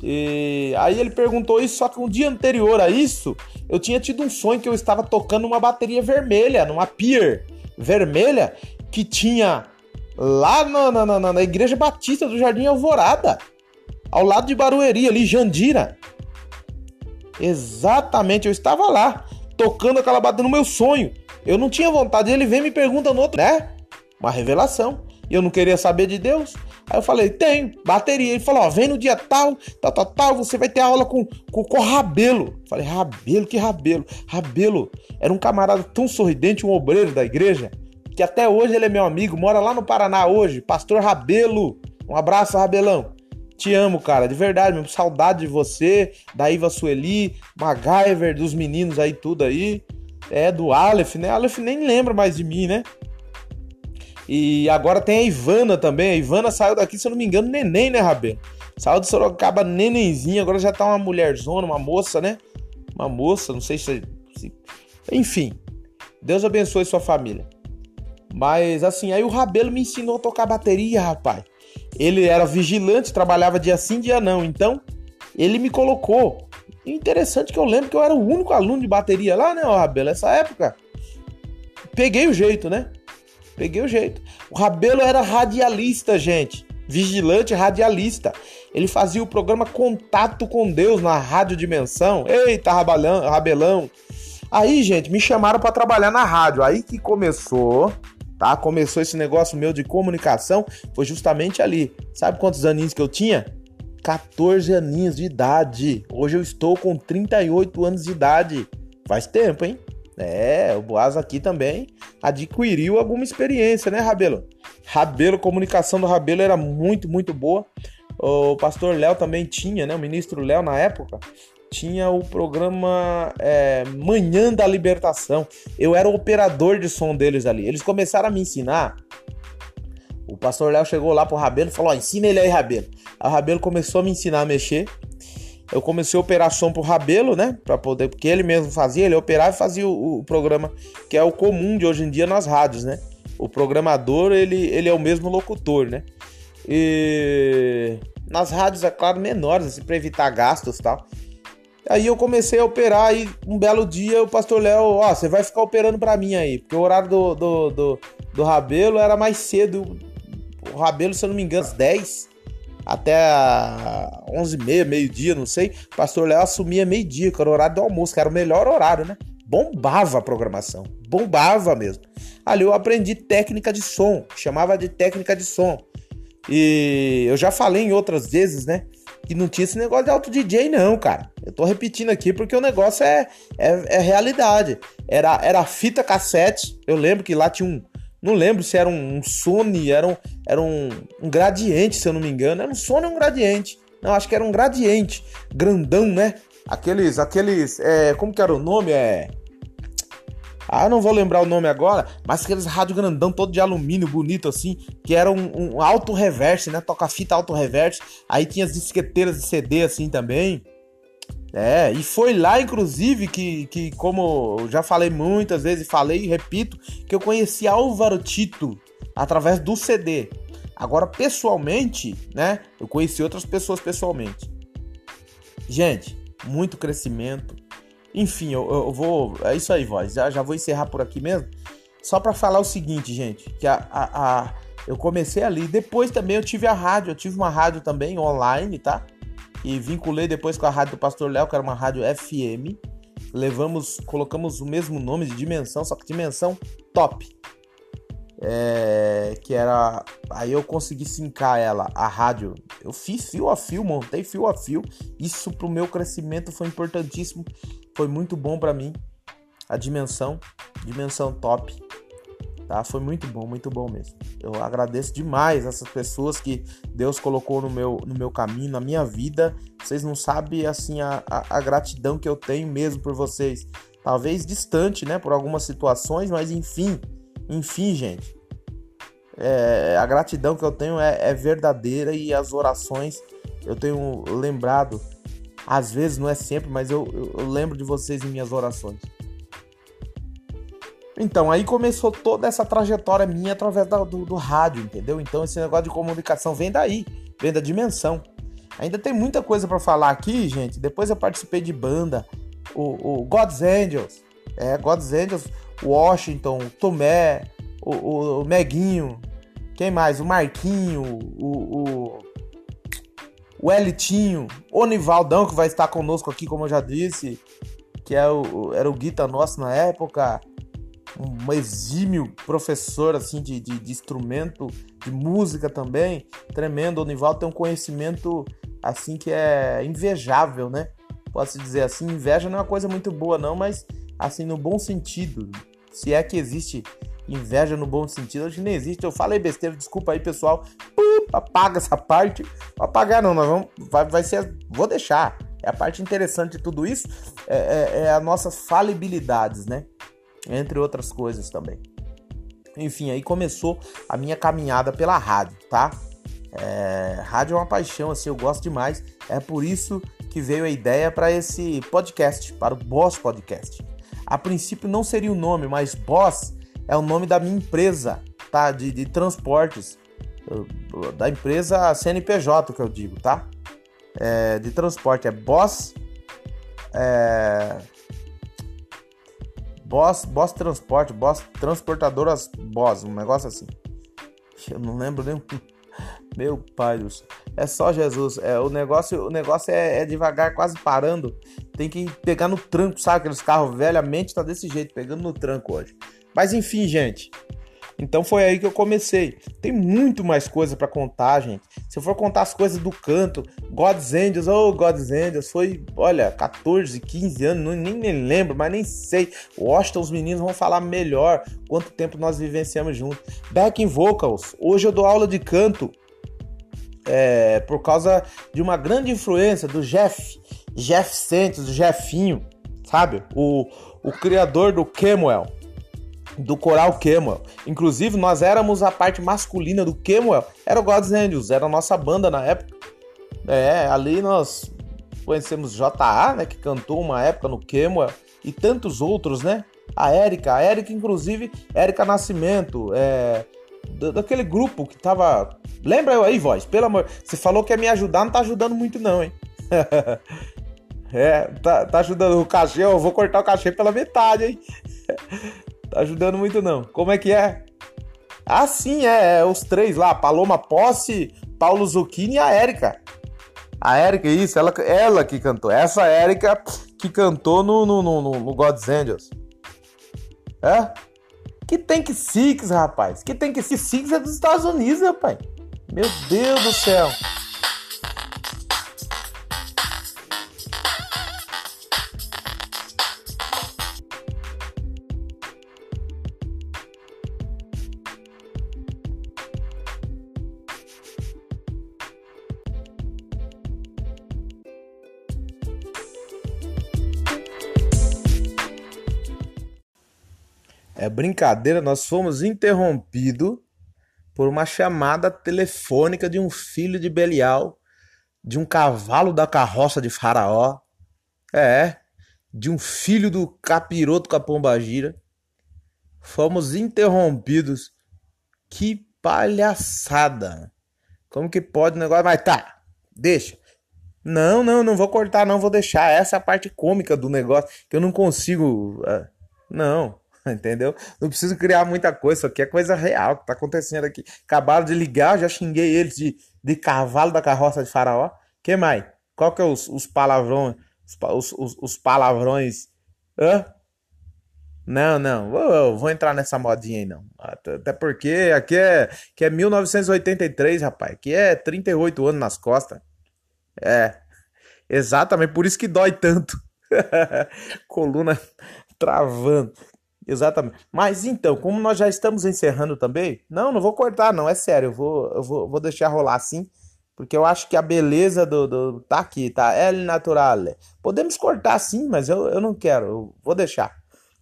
Speaker 1: E aí ele perguntou isso, só que um dia anterior a isso, eu tinha tido um sonho que eu estava tocando uma bateria vermelha, numa pier vermelha, que tinha lá na, na, na, na Igreja Batista do Jardim Alvorada, ao lado de Barueri, ali, Jandira. Exatamente, eu estava lá, tocando aquela bateria no meu sonho. Eu não tinha vontade, ele vem e me pergunta no outro, né? Uma revelação. E eu não queria saber de Deus. Aí eu falei, tem, bateria. Ele falou, ó, vem no dia tal, tal, tal, tal, você vai ter aula com, com, com Rabelo. Falei, Rabelo, que Rabelo? Rabelo era um camarada tão sorridente, um obreiro da igreja que até hoje ele é meu amigo, mora lá no Paraná hoje, Pastor Rabelo. Um abraço, Rabelão. Te amo, cara, de verdade, meu. Saudade de você, da Iva Sueli, MacGyver, dos meninos aí, tudo aí. É, do Aleph, né? Aleph nem lembra mais de mim, né? E agora tem a Ivana também. A Ivana saiu daqui, se eu não me engano, neném, né, Rabelo? Saiu de Sorocaba nenenzinha, agora já tá uma mulherzona, uma moça, né? Uma moça, não sei se. Enfim, Deus abençoe sua família. Mas assim, aí o Rabelo me ensinou a tocar bateria, rapaz. Ele era vigilante, trabalhava dia sim, dia não. Então, ele me colocou. interessante que eu lembro que eu era o único aluno de bateria lá, né, Rabelo? Essa época. Peguei o jeito, né? Peguei o jeito. O Rabelo era radialista, gente. Vigilante radialista. Ele fazia o programa Contato com Deus na Rádio Dimensão. Eita, Rabelão, Rabelão. Aí, gente, me chamaram para trabalhar na rádio. Aí que começou tá? Começou esse negócio meu de comunicação, foi justamente ali. Sabe quantos aninhos que eu tinha? 14 aninhos de idade. Hoje eu estou com 38 anos de idade. Faz tempo, hein? É, o Boaz aqui também adquiriu alguma experiência, né, Rabelo? Rabelo, comunicação do Rabelo era muito, muito boa. O pastor Léo também tinha, né? O ministro Léo na época tinha o programa é, Manhã da Libertação. Eu era o operador de som deles ali. Eles começaram a me ensinar. O pastor Léo chegou lá pro Rabelo e falou: ensina ele aí, Rabelo. Aí o Rabelo começou a me ensinar a mexer. Eu comecei a operar som pro Rabelo, né? Pra poder, porque ele mesmo fazia, ele operava e fazia o, o programa que é o comum de hoje em dia nas rádios, né? O programador, ele, ele é o mesmo locutor, né? E nas rádios, é claro, menores, assim, para evitar gastos e tal. Aí eu comecei a operar e um belo dia o pastor Léo, ó, você vai ficar operando para mim aí, porque o horário do, do, do, do Rabelo era mais cedo. O Rabelo, se eu não me engano, às 10. Até 11h30, meio-dia, não sei. O pastor Léo assumia meio-dia, que era o horário do almoço, que era o melhor horário, né? Bombava a programação, bombava mesmo. Ali eu aprendi técnica de som, chamava de técnica de som. E eu já falei em outras vezes, né? Que não tinha esse negócio de auto DJ, não, cara. Eu tô repetindo aqui porque o negócio é, é, é realidade. Era, era fita cassete. Eu lembro que lá tinha um, não lembro se era um, um Sony, era, um, era um, um, gradiente, se eu não me engano. Era um Sony ou um gradiente. Não, acho que era um gradiente. Grandão, né? Aqueles. aqueles é, como que era o nome? É. Ah, não vou lembrar o nome agora, mas aqueles rádio grandão todo de alumínio, bonito assim, que era um, um alto reverse, né? Toca fita alto reverse. Aí tinha as disqueteiras de CD assim também. É, e foi lá, inclusive, que, que como eu já falei muitas vezes, falei e repito, que eu conheci Álvaro Tito através do CD. Agora, pessoalmente, né? Eu conheci outras pessoas pessoalmente. Gente, muito crescimento. Enfim, eu, eu vou. É isso aí, voz. Já, já vou encerrar por aqui mesmo. Só para falar o seguinte, gente, que a, a, a, eu comecei ali. Depois também eu tive a rádio, eu tive uma rádio também online, tá? E vinculei depois com a rádio do Pastor Léo, que era uma rádio FM. Levamos, colocamos o mesmo nome de dimensão, só que dimensão top. É, que era. Aí eu consegui sincar ela, a rádio. Eu fiz fio a fio, montei fio a fio. Isso pro meu crescimento foi importantíssimo. Foi muito bom para mim. A dimensão, dimensão top tá? Foi muito bom, muito bom mesmo. Eu agradeço demais essas pessoas que Deus colocou no meu, no meu caminho, na minha vida. Vocês não sabem, assim, a, a, a gratidão que eu tenho mesmo por vocês. Talvez distante, né, por algumas situações, mas enfim, enfim, gente. É, a gratidão que eu tenho é, é verdadeira e as orações eu tenho lembrado. Às vezes, não é sempre, mas eu, eu, eu lembro de vocês em minhas orações. Então, aí começou toda essa trajetória minha através do, do, do, rádio, entendeu? Então, esse negócio de comunicação vem daí, vem da dimensão. Ainda tem muita coisa para falar aqui, gente. Depois eu participei de banda, o, o God's Angels, é, God's Angels, Washington, Tomé, o, o, o Meguinho, quem mais? O Marquinho, o, o, o Elitinho, o Nivaldão, que vai estar conosco aqui, como eu já disse, que é o, era o guita nosso na época um exímio professor assim de, de, de, instrumento, de música também, tremendo. O Nivaldo tem um conhecimento assim que é invejável, né? Pode-se dizer assim, inveja não é uma coisa muito boa não, mas assim no bom sentido. Se é que existe inveja no bom sentido, hoje nem existe. Eu falei besteira, desculpa aí pessoal. apaga essa parte. Apagar não, nós vamos, vai, vai ser, vou deixar. É a parte interessante de tudo isso, é, é, é as nossas falibilidades, né? Entre outras coisas também. Enfim, aí começou a minha caminhada pela rádio, tá? É, rádio é uma paixão, assim, eu gosto demais. É por isso que veio a ideia para esse podcast, para o Boss Podcast. A princípio não seria o nome, mas Boss é o nome da minha empresa, tá? De, de transportes, da empresa CNPJ que eu digo, tá? É, de transporte é Boss é, Boss, Boss Transporte, Boss Transportadoras Boss, um negócio assim. Eu não lembro nem. (laughs) Meu pai do céu. É só Jesus. É, o negócio, o negócio é, é, devagar, quase parando. Tem que pegar no tranco, sabe? Aqueles carros velhamente tá desse jeito, pegando no tranco hoje. Mas enfim, gente. Então foi aí que eu comecei. Tem muito mais coisa para contar, gente. Se eu for contar as coisas do canto, God's Angels, oh God's Angels, foi, olha, 14, 15 anos, nem me lembro, mas nem sei. Washington, os meninos vão falar melhor quanto tempo nós vivenciamos juntos. Backing Vocals, hoje eu dou aula de canto é, por causa de uma grande influência do Jeff, Jeff Santos, do Jeffinho, sabe? O, o criador do Kemuel do coral Kemuel. Inclusive, nós éramos a parte masculina do Kemuel, era o God's Angels, era a nossa banda na época. É, ali nós conhecemos JA, né, que cantou uma época no Kemuel, e tantos outros, né? A Érica, a Érica, inclusive, Érica Nascimento, é, daquele grupo que tava. Lembra eu aí, voz? Pelo amor. Você falou que ia me ajudar, não tá ajudando muito, não, hein? (laughs) é, tá, tá ajudando o cachê, eu vou cortar o cachê pela metade, hein? (laughs) Tá ajudando muito não. Como é que é? Ah, sim, é, é os três lá, Paloma Posse, Paulo Zucchini e a Érica. A Érica, isso, ela, ela que cantou. Essa Érica que cantou no, no, no, no God's Angels. É? Que tem que Six, rapaz. Que tem que Six é dos Estados Unidos, rapaz. Meu Deus do céu. É brincadeira, nós fomos interrompidos por uma chamada telefônica de um filho de Belial, de um cavalo da carroça de Faraó, é, de um filho do capiroto com a pombagira. Fomos interrompidos. Que palhaçada. Como que pode o negócio? Mas tá, deixa. Não, não, não vou cortar, não vou deixar. Essa é a parte cômica do negócio que eu não consigo. Uh, não. (laughs) entendeu? Não preciso criar muita coisa, isso aqui é coisa real que tá acontecendo aqui. Acabaram de ligar, já xinguei eles de, de cavalo da carroça de faraó. que mais? Qual que é os, os palavrões? Os, os, os palavrões? Hã? Não, não, vou, vou entrar nessa modinha aí não. Até porque aqui é, aqui é 1983, rapaz. Aqui é 38 anos nas costas. É, exatamente, por isso que dói tanto. (laughs) Coluna travando. Exatamente. Mas então, como nós já estamos encerrando também, não, não vou cortar, não, é sério, eu vou, eu vou, vou deixar rolar assim, porque eu acho que a beleza do, do tá aqui, tá? El naturale. Podemos cortar sim, mas eu, eu não quero, eu vou deixar.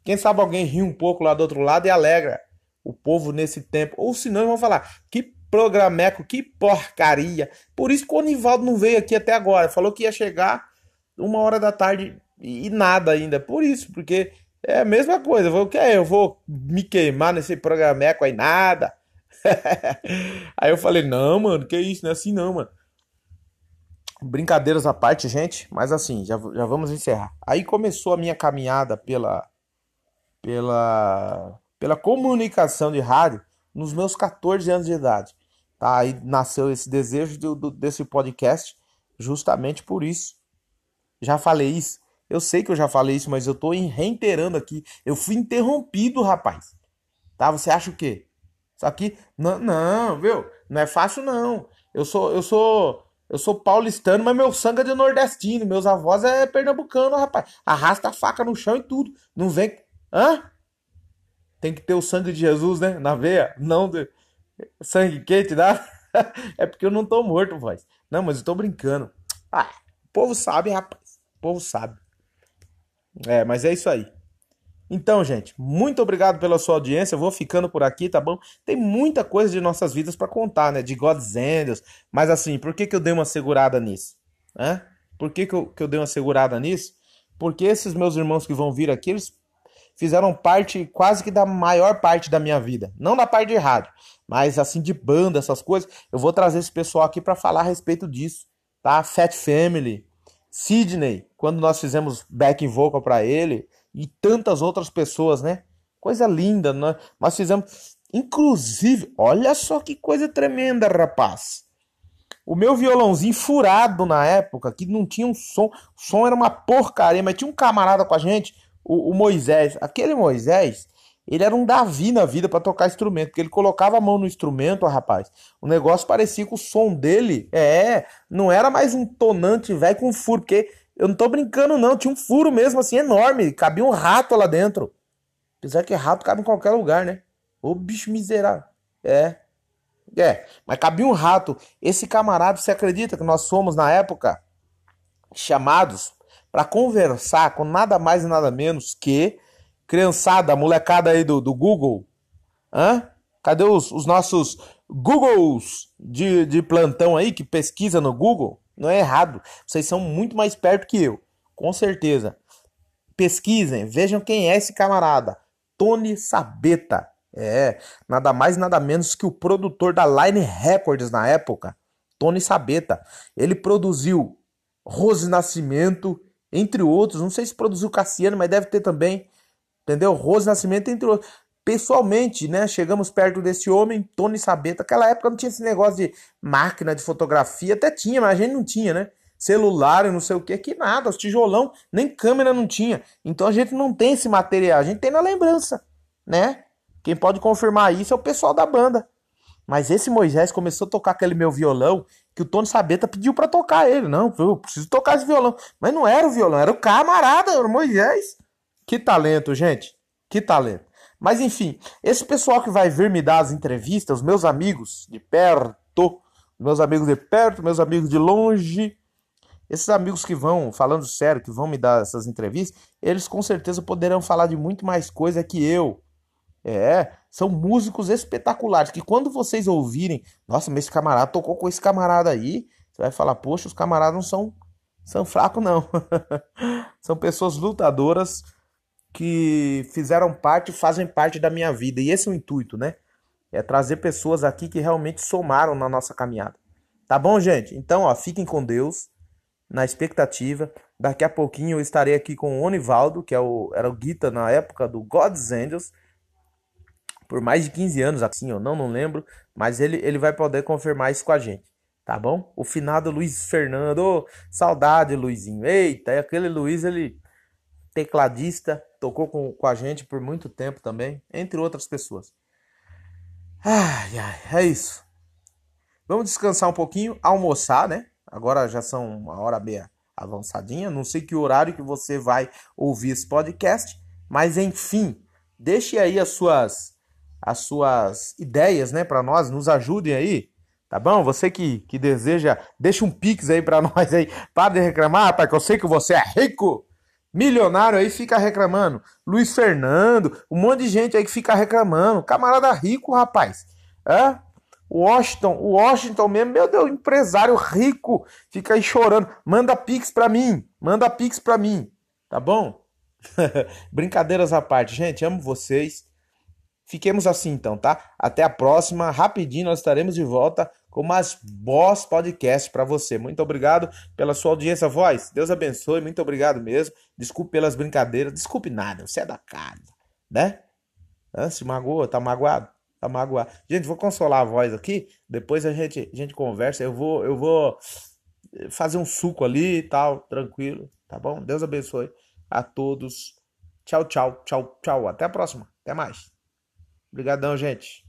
Speaker 1: Quem sabe alguém ri um pouco lá do outro lado e alegra o povo nesse tempo. Ou senão vão falar, que programeco, que porcaria. Por isso que o Onivaldo não veio aqui até agora. Falou que ia chegar uma hora da tarde e nada ainda. Por isso, porque é a mesma coisa. o que é? Eu vou me queimar nesse programeco aí, nada. (laughs) aí eu falei, não, mano, que isso, não é assim não, mano. Brincadeiras à parte, gente, mas assim, já, já vamos encerrar. Aí começou a minha caminhada pela, pela, pela comunicação de rádio nos meus 14 anos de idade. Tá? Aí nasceu esse desejo do, do, desse podcast justamente por isso. Já falei isso. Eu sei que eu já falei isso, mas eu tô reiterando aqui. Eu fui interrompido, rapaz. Tá? Você acha o quê? Isso aqui. Não, não, viu? Não é fácil, não. Eu sou. Eu sou. Eu sou paulistano, mas meu sangue é de nordestino. Meus avós é pernambucano, rapaz. Arrasta a faca no chão e tudo. Não vem. Hã? Tem que ter o sangue de Jesus, né? Na veia. Não de... sangue quente, dá? (laughs) é porque eu não tô morto, voz. Não, mas eu tô brincando. Ah, o povo sabe, rapaz. O povo sabe. É, mas é isso aí. Então, gente, muito obrigado pela sua audiência. Eu vou ficando por aqui, tá bom? Tem muita coisa de nossas vidas para contar, né? De God's Angels. Mas assim, por que, que eu dei uma segurada nisso? Hã? Por que, que, eu, que eu dei uma segurada nisso? Porque esses meus irmãos que vão vir aqui, eles fizeram parte quase que da maior parte da minha vida. Não da parte de rádio, mas assim de banda, essas coisas. Eu vou trazer esse pessoal aqui para falar a respeito disso, tá? Fat Family, Sidney, quando nós fizemos backing vocal para ele e tantas outras pessoas, né? Coisa linda, né? Nós fizemos, inclusive, olha só que coisa tremenda, rapaz. O meu violãozinho furado na época, que não tinha um som, o som era uma porcaria, mas tinha um camarada com a gente, o, o Moisés. Aquele Moisés, ele era um Davi na vida para tocar instrumento, porque ele colocava a mão no instrumento, rapaz. O negócio parecia que o som dele, é, não era mais um tonante velho com furo, porque eu não tô brincando não, tinha um furo mesmo assim enorme, cabia um rato lá dentro. Apesar que rato cabe em qualquer lugar, né? Ô bicho miserável. É. É, mas cabia um rato. Esse camarada, você acredita que nós fomos na época chamados para conversar com nada mais e nada menos que criançada, molecada aí do, do Google, hã? Cadê os, os nossos Googles de, de plantão aí que pesquisa no Google? Não é errado. Vocês são muito mais perto que eu, com certeza. Pesquisem, vejam quem é esse camarada. Tony Sabeta. É, nada mais nada menos que o produtor da Line Records na época, Tony Sabeta. Ele produziu Rose Nascimento, entre outros. Não sei se produziu Cassiano, mas deve ter também. Entendeu? Rose Nascimento, entre outros. pessoalmente, né? Chegamos perto desse homem, Tony Sabeta. Aquela época não tinha esse negócio de máquina de fotografia, até tinha, mas a gente não tinha, né? Celular e não sei o que, que nada, os tijolão, nem câmera não tinha. Então a gente não tem esse material, a gente tem na lembrança, né? Quem pode confirmar isso é o pessoal da banda. Mas esse Moisés começou a tocar aquele meu violão que o Tony Sabeta pediu para tocar ele. Não, eu preciso tocar esse violão. Mas não era o violão, era o camarada, era o Moisés. Que talento, gente. Que talento. Mas enfim, esse pessoal que vai vir me dar as entrevistas, os meus amigos de perto, meus amigos de perto, meus amigos de longe, esses amigos que vão, falando sério, que vão me dar essas entrevistas, eles com certeza poderão falar de muito mais coisa que eu. É, são músicos espetaculares que quando vocês ouvirem, nossa, mas esse camarada tocou com esse camarada aí, você vai falar, poxa, os camaradas não são são fracos não. (laughs) são pessoas lutadoras que fizeram parte, fazem parte da minha vida. E esse é o intuito, né? É trazer pessoas aqui que realmente somaram na nossa caminhada. Tá bom, gente? Então, ó, fiquem com Deus, na expectativa. Daqui a pouquinho eu estarei aqui com o Onivaldo, que é o, era o guita na época do God's Angels por mais de 15 anos, assim, eu não, não lembro, mas ele, ele vai poder confirmar isso com a gente, tá bom? O finado Luiz Fernando, oh, saudade, Luizinho, eita, aquele Luiz, ele tecladista, tocou com, com a gente por muito tempo também, entre outras pessoas. Ai, ai, é isso. Vamos descansar um pouquinho, almoçar, né? Agora já são uma hora meia avançadinha, não sei que horário que você vai ouvir esse podcast, mas enfim, deixe aí as suas as suas ideias, né, para nós, nos ajudem aí, tá bom? Você que, que deseja, deixa um pix aí para (laughs) nós aí, para de reclamar, rapaz, que eu sei que você é rico, milionário aí, fica reclamando. Luiz Fernando, um monte de gente aí que fica reclamando, camarada rico, rapaz, é? Washington, Washington mesmo, meu Deus, empresário rico, fica aí chorando, manda pix pra mim, manda pix pra mim, tá bom? (laughs) Brincadeiras à parte, gente, amo vocês. Fiquemos assim então, tá? Até a próxima. Rapidinho nós estaremos de volta com mais Boss Podcast para você. Muito obrigado pela sua audiência, voz. Deus abençoe. Muito obrigado mesmo. Desculpe pelas brincadeiras. Desculpe nada. Você é da casa, né? Ah, se magoou? Tá magoado? Tá magoado. Gente, vou consolar a voz aqui. Depois a gente, a gente conversa. Eu vou, eu vou fazer um suco ali e tal, tranquilo, tá bom? Deus abençoe a todos. Tchau, tchau, tchau, tchau. Até a próxima. Até mais. Obrigadão, gente.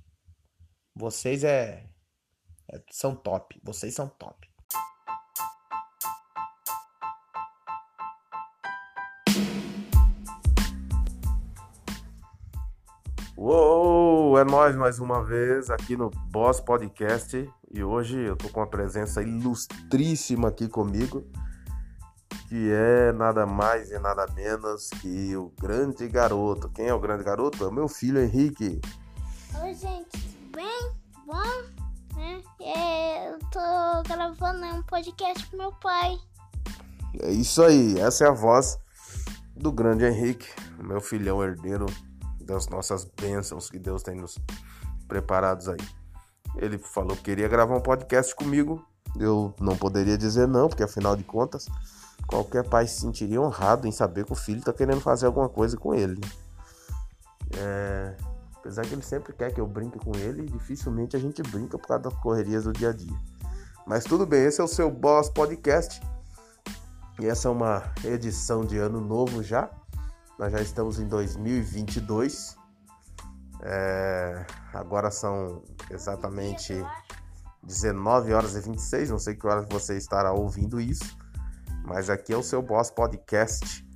Speaker 1: Vocês é, são top. Vocês são top. Uou, é nós mais uma vez aqui no Boss Podcast e hoje eu tô com uma presença ilustríssima aqui comigo, que é nada mais e nada menos que o grande garoto. Quem é o grande garoto? É o meu filho Henrique.
Speaker 2: Oi, gente, tudo bem? Bom? Né? É, eu tô gravando um podcast com meu pai.
Speaker 1: É isso aí, essa é a voz do grande Henrique, meu filhão herdeiro das nossas bênçãos que Deus tem nos preparados aí. Ele falou que queria gravar um podcast comigo. Eu não poderia dizer não, porque afinal de contas, qualquer pai se sentiria honrado em saber que o filho está querendo fazer alguma coisa com ele. É, apesar que ele sempre quer que eu brinque com ele, dificilmente a gente brinca por causa das correrias do dia a dia. Mas tudo bem, esse é o seu Boss Podcast. E essa é uma edição de ano novo já. Nós já estamos em 2022. É, agora são exatamente 19 horas e 26. Não sei que horas você estará ouvindo isso. Mas aqui é o seu Boss Podcast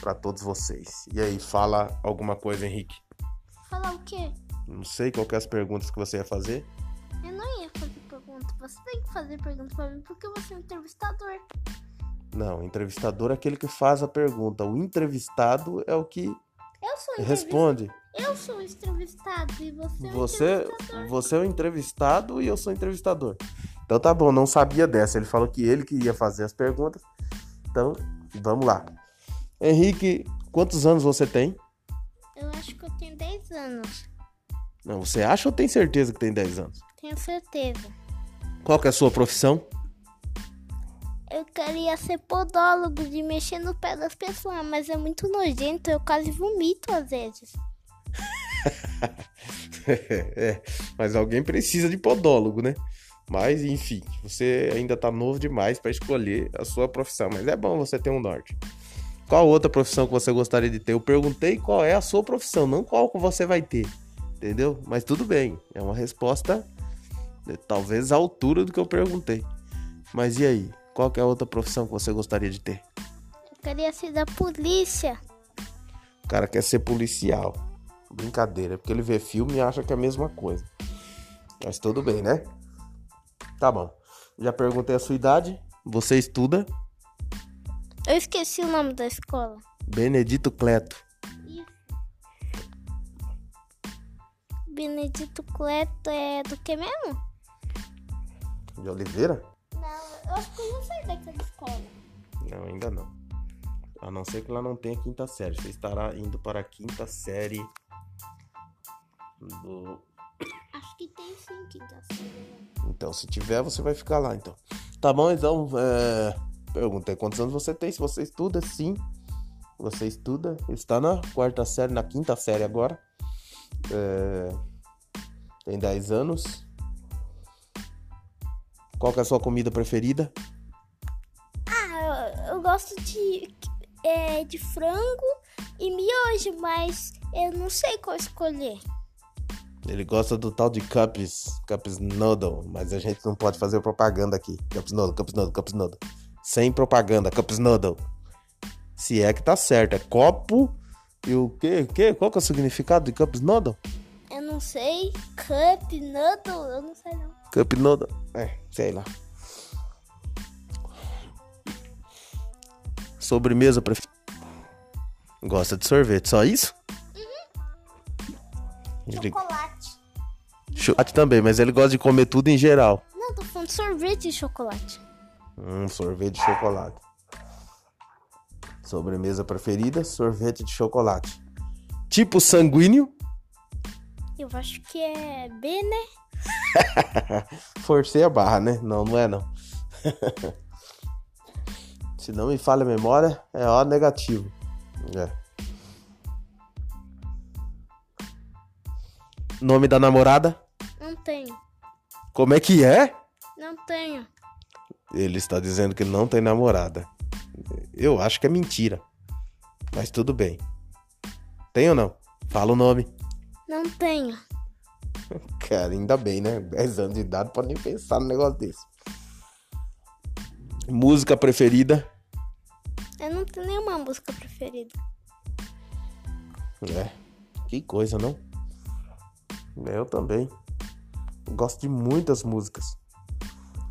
Speaker 1: para todos vocês. E aí, fala alguma coisa, Henrique.
Speaker 2: Falar o quê?
Speaker 1: Não sei qual que é as perguntas que você ia fazer.
Speaker 2: Eu não ia fazer pergunta. Você tem que fazer pergunta pra mim porque você é um entrevistador.
Speaker 1: Não, entrevistador é aquele que faz a pergunta. O entrevistado é o que
Speaker 2: Eu sou
Speaker 1: responde.
Speaker 2: Eu sou entrevistado e você é
Speaker 1: Você,
Speaker 2: entrevistador.
Speaker 1: você é o entrevistado e eu sou o entrevistador. Então tá bom, não sabia dessa. Ele falou que ele que ia fazer as perguntas. Então, vamos lá. Henrique, quantos anos você tem?
Speaker 2: Eu acho 10 anos.
Speaker 1: Não, você acha ou tem certeza que tem 10 anos?
Speaker 2: Tenho certeza.
Speaker 1: Qual que é a sua profissão?
Speaker 2: Eu queria ser podólogo de mexer no pé das pessoas, mas é muito nojento, eu quase vomito às vezes. (laughs)
Speaker 3: é, mas alguém precisa de podólogo, né? Mas, enfim, você ainda tá novo demais para escolher a sua profissão. Mas é bom você ter um norte. Qual outra profissão que você gostaria de ter? Eu perguntei qual é a sua profissão, não qual que você vai ter. Entendeu? Mas tudo bem. É uma resposta né, talvez à altura do que eu perguntei. Mas e aí? Qual é a outra profissão que você gostaria de ter?
Speaker 2: Eu queria ser da polícia.
Speaker 3: O cara quer ser policial. Brincadeira, porque ele vê filme e acha que é a mesma coisa. Mas tudo bem, né? Tá bom. Já perguntei a sua idade. Você estuda?
Speaker 2: Eu esqueci o nome da escola.
Speaker 3: Benedito Cleto.
Speaker 2: Isso. Benedito Cleto é do que mesmo?
Speaker 3: De Oliveira?
Speaker 2: Não, eu acho que eu não sei daquela escola.
Speaker 3: Não, ainda não. A não ser que ela não tenha quinta série. Você estará indo para a quinta série do
Speaker 2: Acho que tem sim quinta série.
Speaker 3: Então, se tiver, você vai ficar lá, então. Tá bom, então, é... pergunta quantos anos você tem, se você estuda, sim. Você estuda, está na quarta série, na quinta série agora. É... Tem 10 anos. Qual é a sua comida preferida?
Speaker 2: Ah, eu, eu gosto de, é, de frango e miojo, mas eu não sei qual escolher.
Speaker 3: Ele gosta do tal de Cups, Cups Noodle, mas a gente não pode fazer propaganda aqui. Cups Noodle, Cups Noodle, Cups Noodle. Sem propaganda, Cups Noodle. Se é que tá certo, é copo e o quê? quê? Qual que é o significado de Cups Noodle?
Speaker 2: Eu não sei. Cup Noodle, eu não sei não.
Speaker 3: Cup Noodle, é, sei lá. Sobremesa preferida. Gosta de sorvete, só isso?
Speaker 2: Chocolate.
Speaker 3: Chocolate também, mas ele gosta de comer tudo em geral.
Speaker 2: Não, tô falando sorvete e chocolate.
Speaker 3: Hum, sorvete de chocolate. Sobremesa preferida, sorvete de chocolate. Tipo sanguíneo?
Speaker 2: Eu acho que é B, né? (laughs)
Speaker 3: Forcei a barra, né? Não, não é não. (laughs) Se não me falha a memória, é O negativo. É. Nome da namorada?
Speaker 2: Não tenho.
Speaker 3: Como é que é?
Speaker 2: Não tenho.
Speaker 3: Ele está dizendo que não tem namorada. Eu acho que é mentira. Mas tudo bem. Tem ou não? Fala o nome.
Speaker 2: Não tenho. (laughs)
Speaker 3: Cara, ainda bem, né? 10 anos de idade pode nem pensar no negócio desse. Música preferida?
Speaker 2: Eu não tenho nenhuma música preferida.
Speaker 3: É. Que coisa, não? Eu também. Gosto de muitas músicas.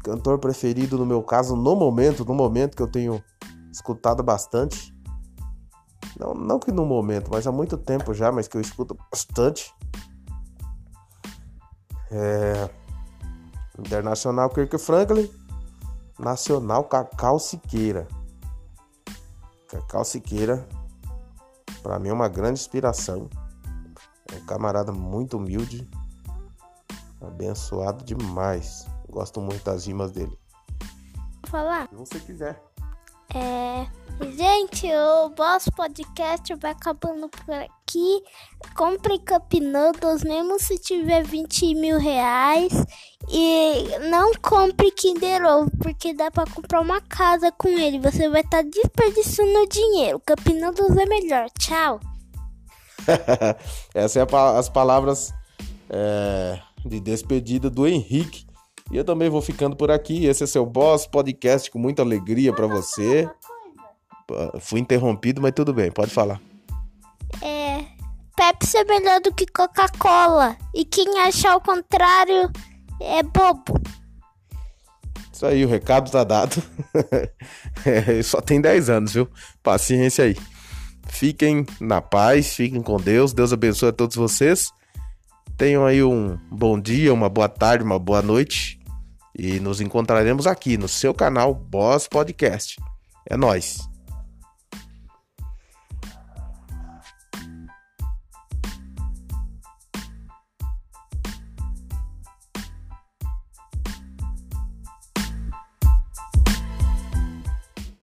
Speaker 3: Cantor preferido no meu caso, no momento, no momento que eu tenho escutado bastante. Não, não que no momento, mas há muito tempo já, mas que eu escuto bastante. É... Internacional Kirk Franklin. Nacional Cacau Siqueira. Cacau Siqueira, para mim é uma grande inspiração. É um camarada muito humilde, abençoado demais. Gosto muito das rimas dele.
Speaker 2: Falar?
Speaker 3: Se você quiser.
Speaker 2: É. Gente, o Boss Podcast vai acabando por aqui. Compre Cup Noodles, mesmo se tiver 20 mil reais. E não compre Kinder Ovo, porque dá pra comprar uma casa com ele. Você vai estar tá desperdiçando dinheiro. Cup Noodles é melhor. Tchau. (laughs)
Speaker 3: Essas são é as palavras é, de despedida do Henrique. E eu também vou ficando por aqui. Esse é seu Boss Podcast com muita alegria para você. Fui interrompido, mas tudo bem, pode falar.
Speaker 2: É. Pepsi é melhor do que Coca-Cola. E quem achar o contrário é bobo.
Speaker 3: Isso aí, o recado tá dado. (laughs) é, só tem 10 anos, viu? Paciência aí. Fiquem na paz, fiquem com Deus. Deus abençoe a todos vocês. Tenham aí um bom dia, uma boa tarde, uma boa noite. E nos encontraremos aqui no seu canal Boss Podcast. É nós.